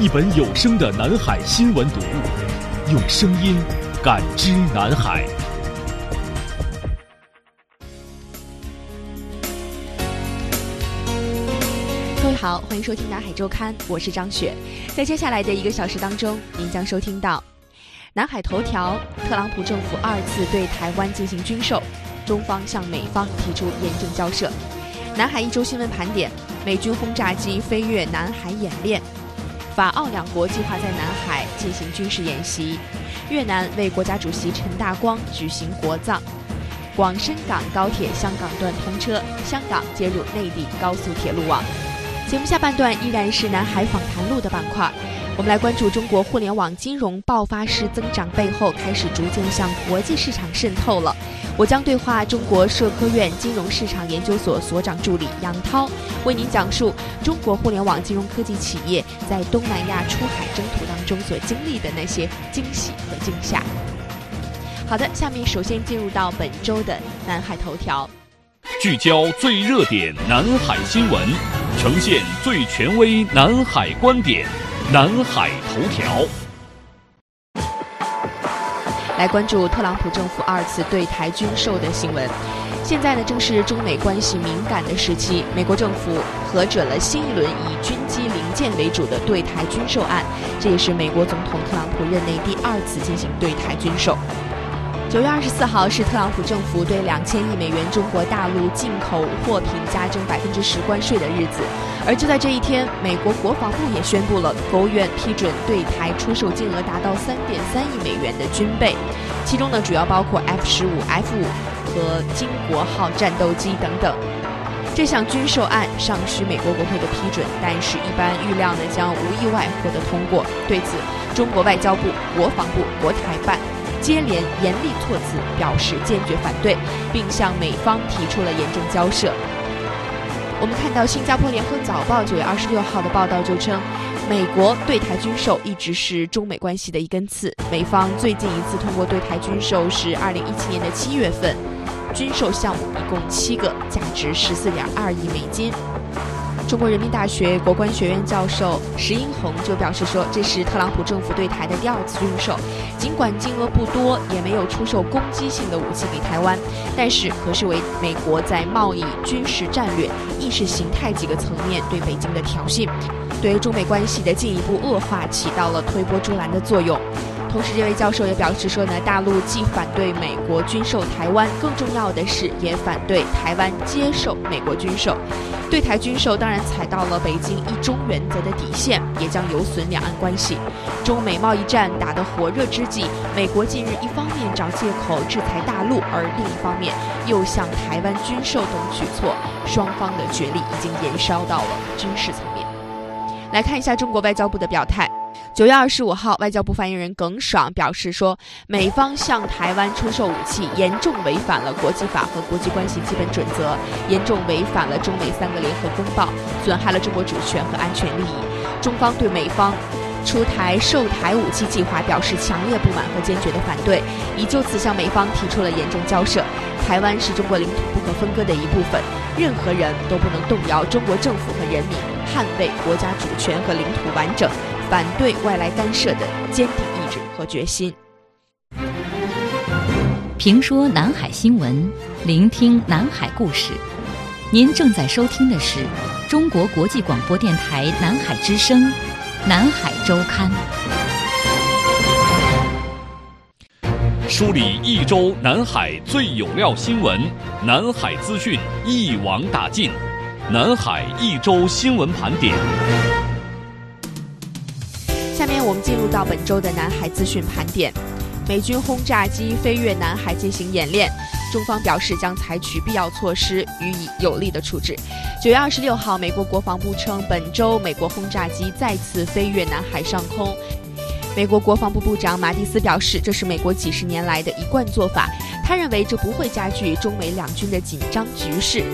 一本有声的南海新闻读物，用声音感知南海。各位好，欢迎收听南海周刊，我是张雪。在接下来的一个小时当中，您将收听到南海头条：特朗普政府二次对台湾进行军售，中方向美方提出严正交涉。南海一周新闻盘点：美军轰炸机飞越南海演练。法澳两国计划在南海进行军事演习。越南为国家主席陈大光举行国葬。广深港高铁香港段通车，香港接入内地高速铁路网。节目下半段依然是南海访谈录的板块。我们来关注中国互联网金融爆发式增长背后，开始逐渐向国际市场渗透了。我将对话中国社科院金融市场研究所所长助理杨涛，为您讲述中国互联网金融科技企业在东南亚出海征途当中所经历的那些惊喜和惊吓。好的，下面首先进入到本周的南海头条，聚焦最热点南海新闻，呈现最权威南海观点。南海头条，来关注特朗普政府二次对台军售的新闻。现在呢，正是中美关系敏感的时期，美国政府核准了新一轮以军机零件为主的对台军售案，这也是美国总统特朗普任内第二次进行对台军售。九月二十四号是特朗普政府对两千亿美元中国大陆进口货品加征百分之十关税的日子，而就在这一天，美国国防部也宣布了国务院批准对台出售金额达到三点三亿美元的军备，其中呢主要包括 F 十五、F 五和金国号战斗机等等。这项军售案尚需美国国会的批准，但是一般预料呢将无意外获得通过。对此，中国外交部、国防部、国台办。接连严厉措辞，表示坚决反对，并向美方提出了严正交涉。我们看到新加坡联合早报九月二十六号的报道就称，美国对台军售一直是中美关系的一根刺。美方最近一次通过对台军售是二零一七年的七月份，军售项目一共七个，价值十四点二亿美金。中国人民大学国关学院教授石英红就表示说，这是特朗普政府对台的第二次军售，尽管金额不多，也没有出售攻击性的武器给台湾，但是可视为美国在贸易、军事战略、意识形态几个层面对北京的挑衅，对中美关系的进一步恶化起到了推波助澜的作用。同时，这位教授也表示说呢，大陆既反对美国军售台湾，更重要的是也反对台湾接受美国军售。对台军售当然踩到了北京一中原则的底线，也将有损两岸关系。中美贸易战打得火热之际，美国近日一方面找借口制裁大陆，而另一方面又向台湾军售等举措，双方的角力已经延烧到了军事层面。来看一下中国外交部的表态。九月二十五号，外交部发言人耿爽表示说，美方向台湾出售武器，严重违反了国际法和国际关系基本准则，严重违反了中美三个联合公报，损害了中国主权和安全利益。中方对美方出台售台武器计划表示强烈不满和坚决的反对，已就此向美方提出了严正交涉。台湾是中国领土不可分割的一部分，任何人都不能动摇中国政府和人民捍卫国家主权和领土完整。反对外来干涉的坚定意志和决心。评说南海新闻，聆听南海故事。您正在收听的是中国国际广播电台南海之声《南海周刊》。梳理一周南海最有料新闻，南海资讯一网打尽，南海一周新闻盘点。下面我们进入到本周的南海资讯盘点。美军轰炸机飞越南海进行演练，中方表示将采取必要措施予以有力的处置。九月二十六号，美国国防部称，本周美国轰炸机再次飞越南海上空。美国国防部部长马蒂斯表示，这是美国几十年来的一贯做法。他认为这不会加剧中美两军的紧张局势。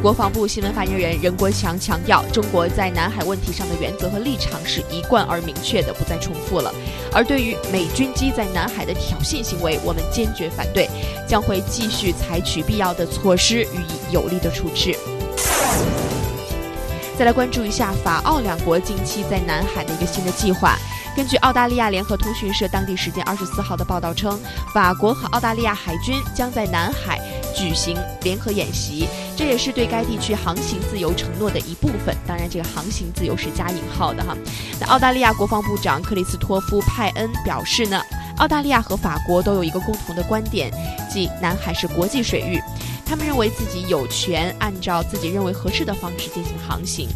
国防部新闻发言人任国强强调，中国在南海问题上的原则和立场是一贯而明确的，不再重复了。而对于美军机在南海的挑衅行为，我们坚决反对，将会继续采取必要的措施予以有力的处置。再来关注一下法澳两国近期在南海的一个新的计划。根据澳大利亚联合通讯社当地时间二十四号的报道称，法国和澳大利亚海军将在南海举行联合演习，这也是对该地区航行自由承诺的一部分。当然，这个航行自由是加引号的哈。那澳大利亚国防部长克里斯托夫派恩表示呢，澳大利亚和法国都有一个共同的观点，即南海是国际水域，他们认为自己有权按照自己认为合适的方式进行航行。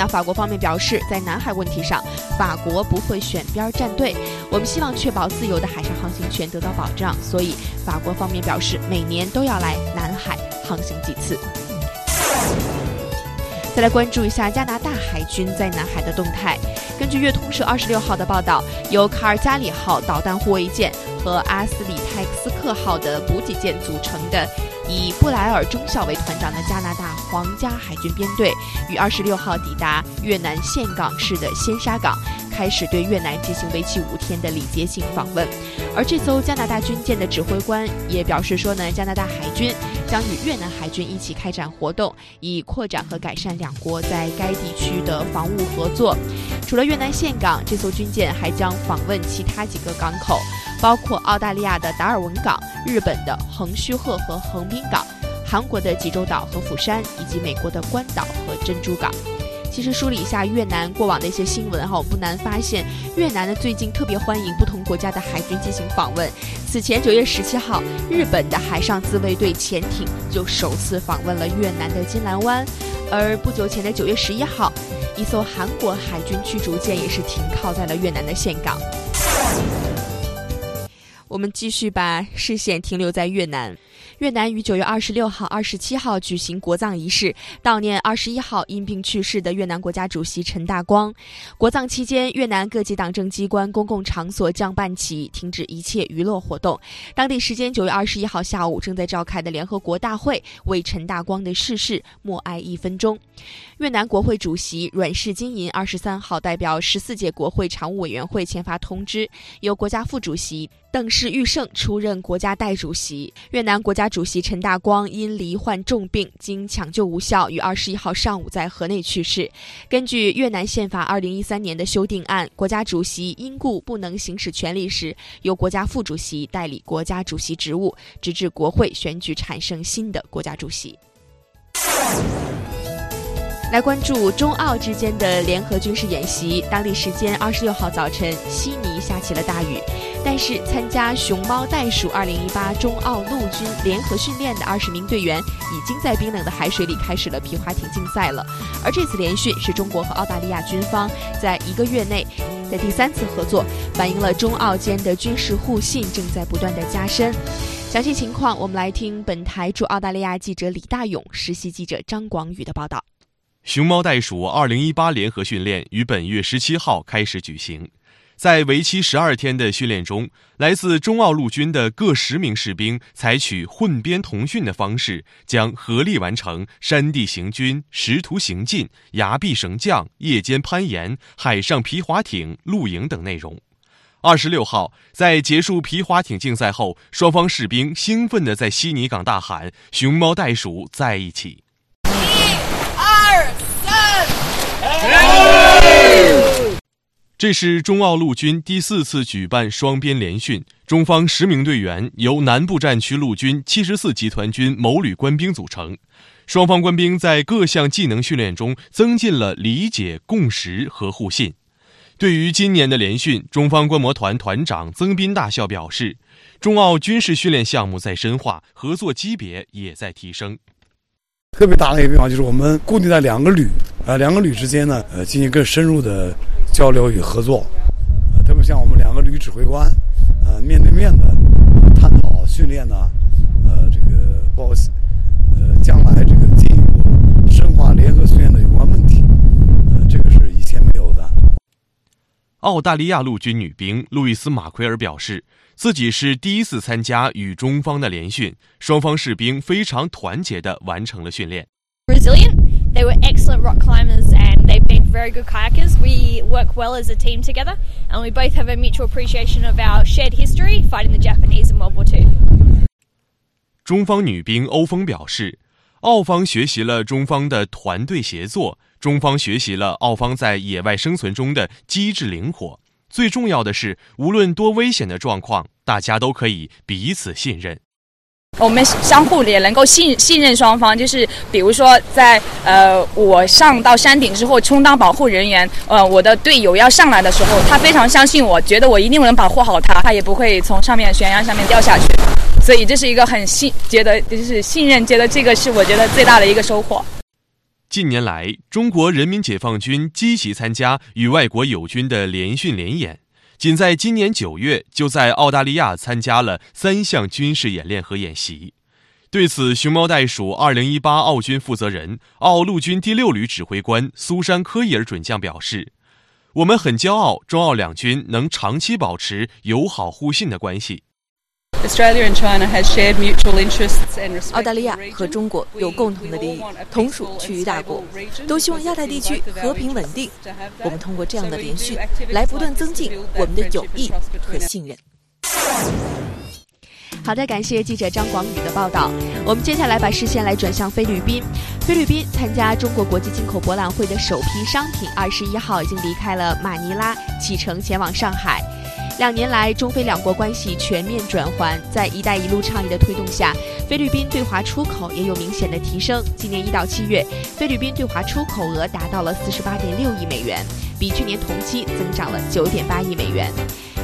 那法国方面表示，在南海问题上，法国不会选边站队。我们希望确保自由的海上航行权得到保障，所以法国方面表示，每年都要来南海航行几次。再来关注一下加拿大海军在南海的动态。根据粤通社二十六号的报道，由卡尔加里号导弹护卫舰和阿斯里泰克斯克号的补给舰组成的。以布莱尔中校为团长的加拿大皇家海军编队于二十六号抵达越南岘港市的仙沙港，开始对越南进行为期五天的礼节性访问。而这艘加拿大军舰的指挥官也表示说呢，加拿大海军将与越南海军一起开展活动，以扩展和改善两国在该地区的防务合作。除了越南岘港，这艘军舰还将访问其他几个港口。包括澳大利亚的达尔文港、日本的横须贺和横滨港、韩国的济州岛和釜山，以及美国的关岛和珍珠港。其实梳理一下越南过往的一些新闻哈，我不难发现，越南呢最近特别欢迎不同国家的海军进行访问。此前九月十七号，日本的海上自卫队潜艇就首次访问了越南的金兰湾，而不久前的九月十一号，一艘韩国海军驱逐舰也是停靠在了越南的岘港。我们继续把视线停留在越南。越南于九月二十六号、二十七号举行国葬仪式，悼念二十一号因病去世的越南国家主席陈大光。国葬期间，越南各级党政机关、公共场所降半旗，停止一切娱乐活动。当地时间九月二十一号下午，正在召开的联合国大会为陈大光的逝世默哀一分钟。越南国会主席阮氏金银二十三号代表十四届国会常务委员会签发通知，由国家副主席邓氏玉胜出任国家代主席。越南国家。主席陈大光因罹患重病，经抢救无效，于二十一号上午在河内去世。根据越南宪法二零一三年的修订案，国家主席因故不能行使权力时，由国家副主席代理国家主席职务，直至国会选举产生新的国家主席。来关注中澳之间的联合军事演习。当地时间二十六号早晨，悉尼下起了大雨，但是参加熊猫袋鼠二零一八中澳陆军联合训练的二十名队员，已经在冰冷的海水里开始了皮划艇竞赛了。而这次联训是中国和澳大利亚军方在一个月内的第三次合作，反映了中澳间的军事互信正在不断的加深。详细情况，我们来听本台驻澳大利亚记者李大勇、实习记者张广宇的报道。熊猫袋鼠二零一八联合训练于本月十七号开始举行，在为期十二天的训练中，来自中澳陆军的各十名士兵采取混编同训的方式，将合力完成山地行军、识途行进、崖壁绳降、夜间攀岩、海上皮划艇、露营等内容。二十六号，在结束皮划艇竞赛后，双方士兵兴奋地在悉尼港大喊：“熊猫袋鼠在一起。”这是中澳陆军第四次举办双边联训，中方十名队员由南部战区陆军七十四集团军某旅官兵组成，双方官兵在各项技能训练中增进了理解、共识和互信。对于今年的联训，中方观摩团团长曾斌大校表示，中澳军事训练项目在深化，合作级别也在提升。特别大的一个变化就是我们固定在两个旅，呃，两个旅之间呢，呃，进行更深入的交流与合作。呃，特别像我们两个旅指挥官，呃，面对面的探讨训练呢，呃，这个包括呃将来这个进一步深化联合训练的有关问题，呃，这个是以前没有的。澳大利亚陆军女兵路易斯·马奎尔表示。自己是第一次参加与中方的联训，双方士兵非常团结地完成了训练。Resilient, they were excellent rock climbers and they've been very good kayakers. We work well as a team together, and we both have a mutual appreciation of our shared history fighting the Japanese in World War II. 中方女兵欧峰表示，澳方学习了中方的团队协作，中方学习了澳方在野外生存中的机智灵活。最重要的是，无论多危险的状况，大家都可以彼此信任。我们相互也能够信信任双方，就是比如说，在呃我上到山顶之后充当保护人员，呃我的队友要上来的时候，他非常相信我，觉得我一定能保护好他，他也不会从上面悬崖上面掉下去。所以这是一个很信，觉得就是信任，觉得这个是我觉得最大的一个收获。近年来，中国人民解放军积极参加与外国友军的联训联演，仅在今年九月，就在澳大利亚参加了三项军事演练和演习。对此，熊猫袋鼠2018澳军负责人、澳陆军第六旅指挥官苏珊·科伊尔准将表示：“我们很骄傲，中澳两军能长期保持友好互信的关系。”澳大利亚和中国有共同的利益，同属区域大国，都希望亚太地区和平稳定。我们通过这样的连续，来不断增进我们的友谊和信任。好的，感谢记者张广宇的报道。我们接下来把视线来转向菲律宾。菲律宾参加中国国际进口博览会的首批商品，二十一号已经离开了马尼拉，启程前往上海。两年来，中菲两国关系全面转换，在“一带一路”倡议的推动下，菲律宾对华出口也有明显的提升。今年一到七月，菲律宾对华出口额达到了四十八点六亿美元，比去年同期增长了九点八亿美元。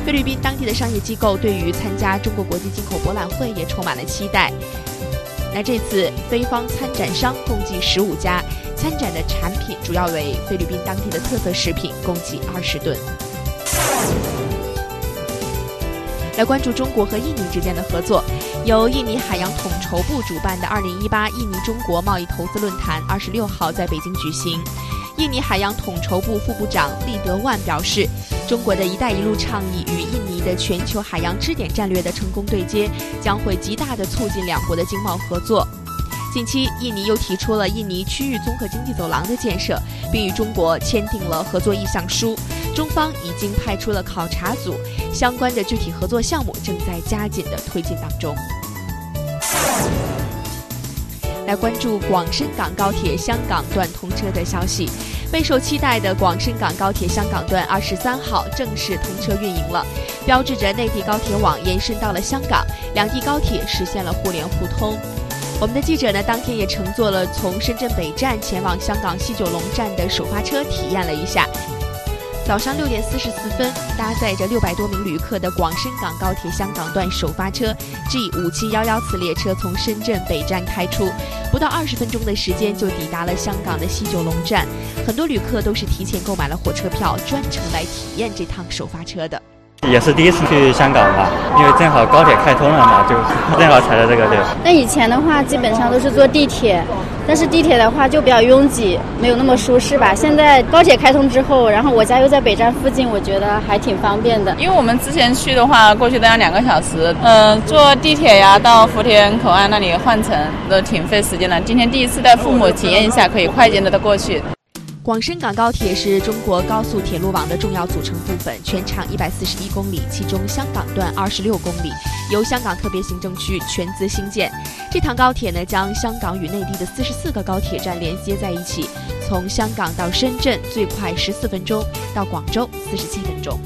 菲律宾当地的商业机构对于参加中国国际进口博览会也充满了期待。那这次菲方参展商共计十五家，参展的产品主要为菲律宾当地的特色食品，共计二十吨。来关注中国和印尼之间的合作，由印尼海洋统筹部主办的2018印尼中国贸易投资论坛二十六号在北京举行。印尼海洋统筹部副部长利德万表示，中国的一带一路倡议与印尼的全球海洋支点战略的成功对接，将会极大地促进两国的经贸合作。近期，印尼又提出了印尼区域综合经济走廊的建设，并与中国签订了合作意向书。中方已经派出了考察组，相关的具体合作项目正在加紧的推进当中。来关注广深港高铁香港段通车的消息，备受期待的广深港高铁香港段二十三号正式通车运营了，标志着内地高铁网延伸到了香港，两地高铁实现了互联互通。我们的记者呢，当天也乘坐了从深圳北站前往香港西九龙站的首发车，体验了一下。早上六点四十四分，搭载着六百多名旅客的广深港高铁香港段首发车 G 五七幺幺次列车从深圳北站开出，不到二十分钟的时间就抵达了香港的西九龙站。很多旅客都是提前购买了火车票，专程来体验这趟首发车的。也是第一次去香港吧，因为正好高铁开通了嘛，就 正好踩在这个对。那以前的话，基本上都是坐地铁，但是地铁的话就比较拥挤，没有那么舒适吧。现在高铁开通之后，然后我家又在北站附近，我觉得还挺方便的。因为我们之前去的话，过去都要两个小时，嗯，坐地铁呀到福田口岸那里换乘都挺费时间的。今天第一次带父母体验一下，可以快捷的的过去。广深港高铁是中国高速铁路网的重要组成部分，全长一百四十一公里，其中香港段二十六公里，由香港特别行政区全资兴建。这趟高铁呢，将香港与内地的四十四个高铁站连接在一起，从香港到深圳最快十四分钟，到广州四十七分钟。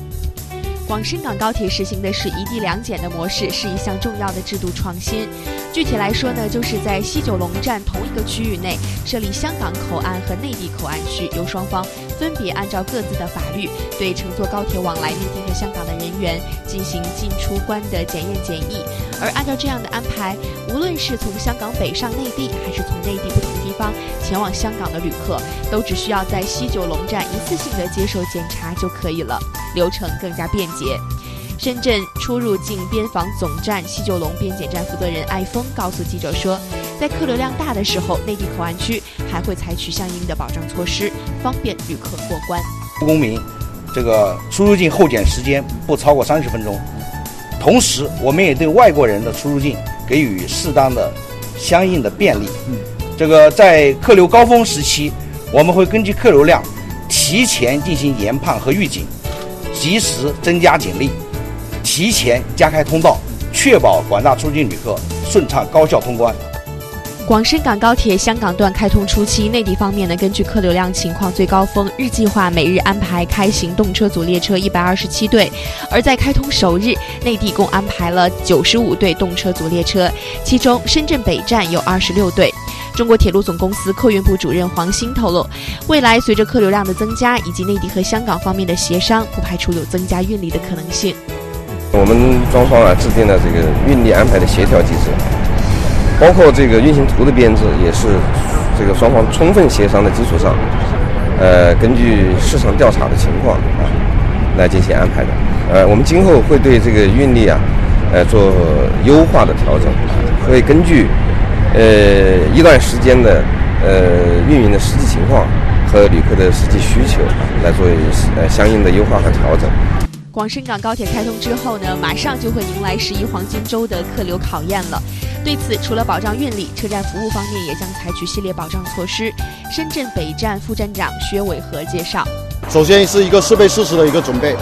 广深港高铁实行的是一地两检的模式，是一项重要的制度创新。具体来说呢，就是在西九龙站同一个区域内设立香港口岸和内地口岸区，由双方分别按照各自的法律，对乘坐高铁往来内地和香港的人员进行进出关的检验检疫。而按照这样的安排，无论是从香港北上内地，还是从内地不同地方前往香港的旅客，都只需要在西九龙站一次性的接受检查就可以了，流程更加便捷。深圳出入境边防总站西九龙边检站负责人艾峰告诉记者说，在客流量大的时候，内地口岸区还会采取相应的保障措施，方便旅客过关。公民这个出入境候检时间不超过三十分钟，同时我们也对外国人的出入境给予适当的相应的便利。嗯，这个在客流高峰时期，我们会根据客流量提前进行研判和预警，及时增加警力。提前加开通道，确保广大出境旅客顺畅高效通关。广深港高铁香港段开通初期，内地方面呢，根据客流量情况最高峰，日计划每日安排开行动车组列车一百二十七对；而在开通首日，内地共安排了九十五对动车组列车，其中深圳北站有二十六对。中国铁路总公司客运部主任黄兴透露，未来随着客流量的增加，以及内地和香港方面的协商，不排除有增加运力的可能性。我们双方啊制定了这个运力安排的协调机制，包括这个运行图的编制，也是这个双方充分协商的基础上，呃，根据市场调查的情况啊来进行安排的。呃，我们今后会对这个运力啊，呃做优化的调整，会根据呃一段时间的呃运营的实际情况和旅客的实际需求来做呃相应的优化和调整。广深港高铁开通之后呢，马上就会迎来十一黄金周的客流考验了。对此，除了保障运力，车站服务方面也将采取系列保障措施。深圳北站副站长薛伟和介绍：首先是一个设备事实的一个准备，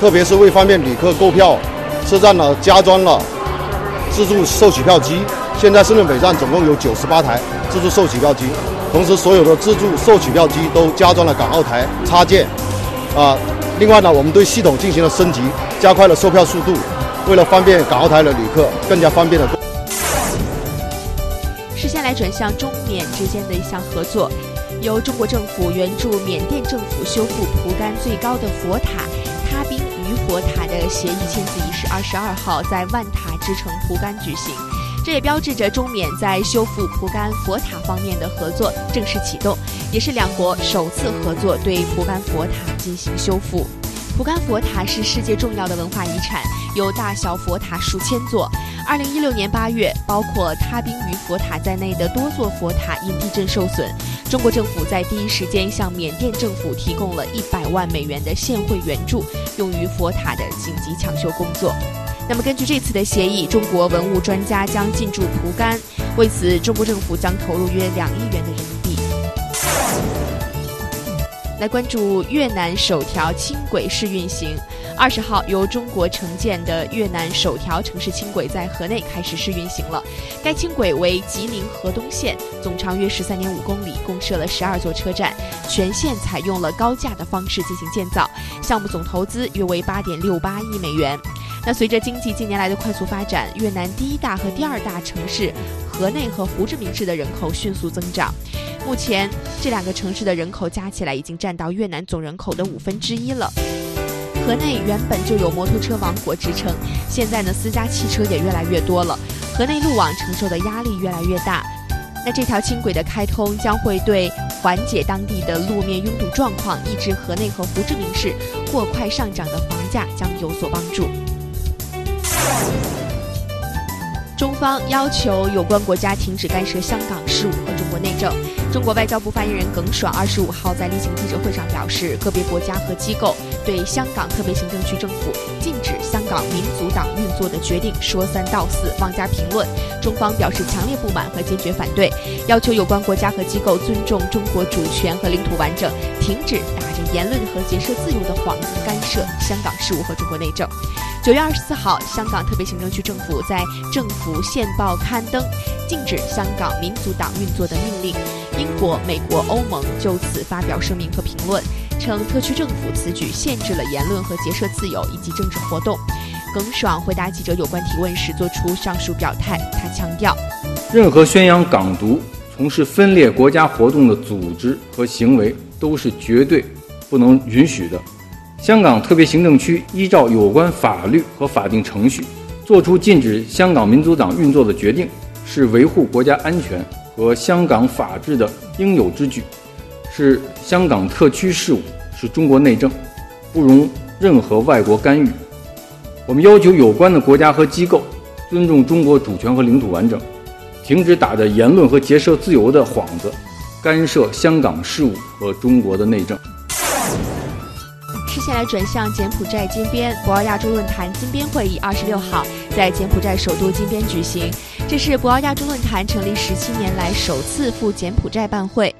特别是为方便旅客购票，车站呢加装了自助售取票机。现在深圳北站总共有九十八台自助售取票机，同时所有的自助售取票机都加装了港澳台插件，啊。另外呢，我们对系统进行了升级，加快了售票速度，为了方便港澳台的旅客更加方便的。事先来转向中缅之间的一项合作，由中国政府援助缅甸政府修复蒲甘最高的佛塔他宾于佛塔的协议签字仪式，二十二号在万塔之城蒲甘举行。这也标志着中缅在修复蒲甘佛塔方面的合作正式启动，也是两国首次合作对蒲甘佛塔进行修复。蒲甘佛塔是世界重要的文化遗产，有大小佛塔数千座。二零一六年八月，包括他宾于佛塔在内的多座佛塔因地震受损，中国政府在第一时间向缅甸政府提供了一百万美元的现汇援助，用于佛塔的紧急抢修工作。那么，根据这次的协议，中国文物专家将进驻蒲甘，为此，中国政府将投入约两亿元的人民币。来关注越南首条轻轨试运行，二十号由中国承建的越南首条城市轻轨在河内开始试运行了。该轻轨为吉宁河东线，总长约十三点五公里，共设了十二座车站，全线采用了高架的方式进行建造，项目总投资约为八点六八亿美元。那随着经济近年来的快速发展，越南第一大和第二大城市河内和胡志明市的人口迅速增长。目前，这两个城市的人口加起来已经占到越南总人口的五分之一了。河内原本就有摩托车王国之称，现在呢，私家汽车也越来越多了，河内路网承受的压力越来越大。那这条轻轨的开通将会对缓解当地的路面拥堵状况，抑制河内和胡志明市过快上涨的房价将有所帮助。中方要求有关国家停止干涉香港事务和中国内政。中国外交部发言人耿爽二十五号在例行记者会上表示，个别国家和机构对香港特别行政区政府禁止香港民族党运作的决定说三道四，妄加评论。中方表示强烈不满和坚决反对，要求有关国家和机构尊重中国主权和领土完整，停止言论和结社自由的幌子干涉香港事务和中国内政。九月二十四号，香港特别行政区政府在《政府线报》刊登禁止香港民族党运作的命令。英国、美国、欧盟就此发表声明和评论，称特区政府此举限制了言论和结社自由以及政治活动。耿爽回答记者有关提问时作出上述表态，他强调：任何宣扬港独、从事分裂国家活动的组织和行为都是绝对不能允许的。香港特别行政区依照有关法律和法定程序，作出禁止香港民族党运作的决定，是维护国家安全和香港法治的应有之举，是香港特区事务，是中国内政，不容任何外国干预。我们要求有关的国家和机构尊重中国主权和领土完整，停止打着言论和结社自由的幌子，干涉香港事务和中国的内政。接下来转向柬埔寨金边，博鳌亚洲论坛金边会议二十六号在柬埔寨首都金边举行，这是博鳌亚洲论坛成立十七年来首次赴柬埔寨办会。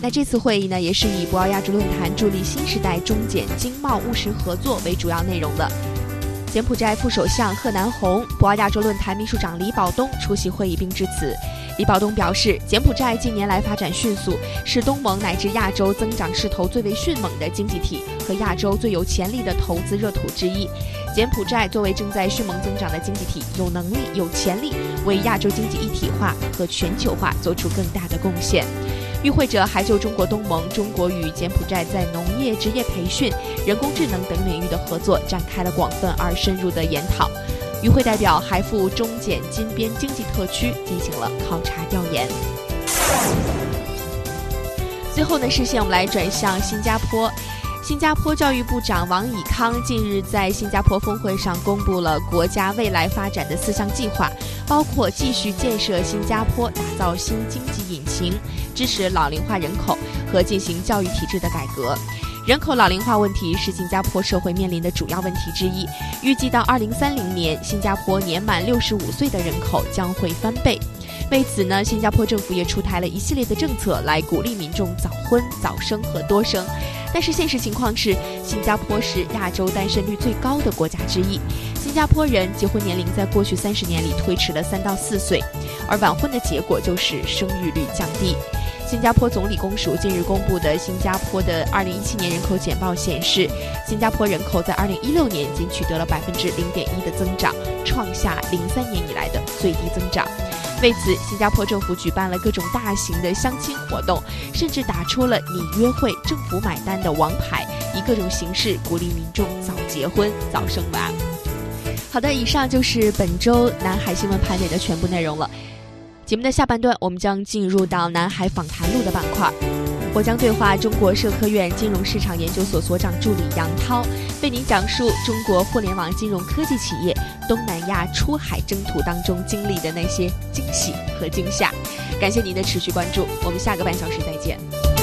那这次会议呢，也是以博鳌亚洲论坛助力新时代中柬经贸务实合作为主要内容的。柬埔寨副首相贺南红、博鳌亚洲论坛秘书长李保东出席会议并致辞。李保东表示，柬埔寨近年来发展迅速，是东盟乃至亚洲增长势头最为迅猛的经济体和亚洲最有潜力的投资热土之一。柬埔寨作为正在迅猛增长的经济体，有能力、有潜力为亚洲经济一体化和全球化做出更大的贡献。与会者还就中国东盟、中国与柬埔寨在农业、职业培训、人工智能等领域的合作展开了广泛而深入的研讨。与会代表还赴中柬金边经济特区进行了考察调研。最后呢，视线我们来转向新加坡。新加坡教育部长王以康近日在新加坡峰会上公布了国家未来发展的四项计划，包括继续建设新加坡，打造新经济引擎，支持老龄化人口和进行教育体制的改革。人口老龄化问题是新加坡社会面临的主要问题之一。预计到二零三零年，新加坡年满六十五岁的人口将会翻倍。为此呢，新加坡政府也出台了一系列的政策来鼓励民众早婚、早生和多生。但是现实情况是，新加坡是亚洲单身率最高的国家之一。新加坡人结婚年龄在过去三十年里推迟了三到四岁，而晚婚的结果就是生育率降低。新加坡总理公署近日公布的新加坡的二零一七年人口简报显示，新加坡人口在二零一六年仅取得了百分之零点一的增长，创下零三年以来的最低增长。为此，新加坡政府举办了各种大型的相亲活动，甚至打出了“你约会，政府买单”的王牌，以各种形式鼓励民众早结婚、早生娃。好的，以上就是本周南海新闻盘点的全部内容了。节目的下半段，我们将进入到南海访谈录的板块。我将对话中国社科院金融市场研究所所长助理杨涛，为您讲述中国互联网金融科技企业东南亚出海征途当中经历的那些惊喜和惊吓。感谢您的持续关注，我们下个半小时再见。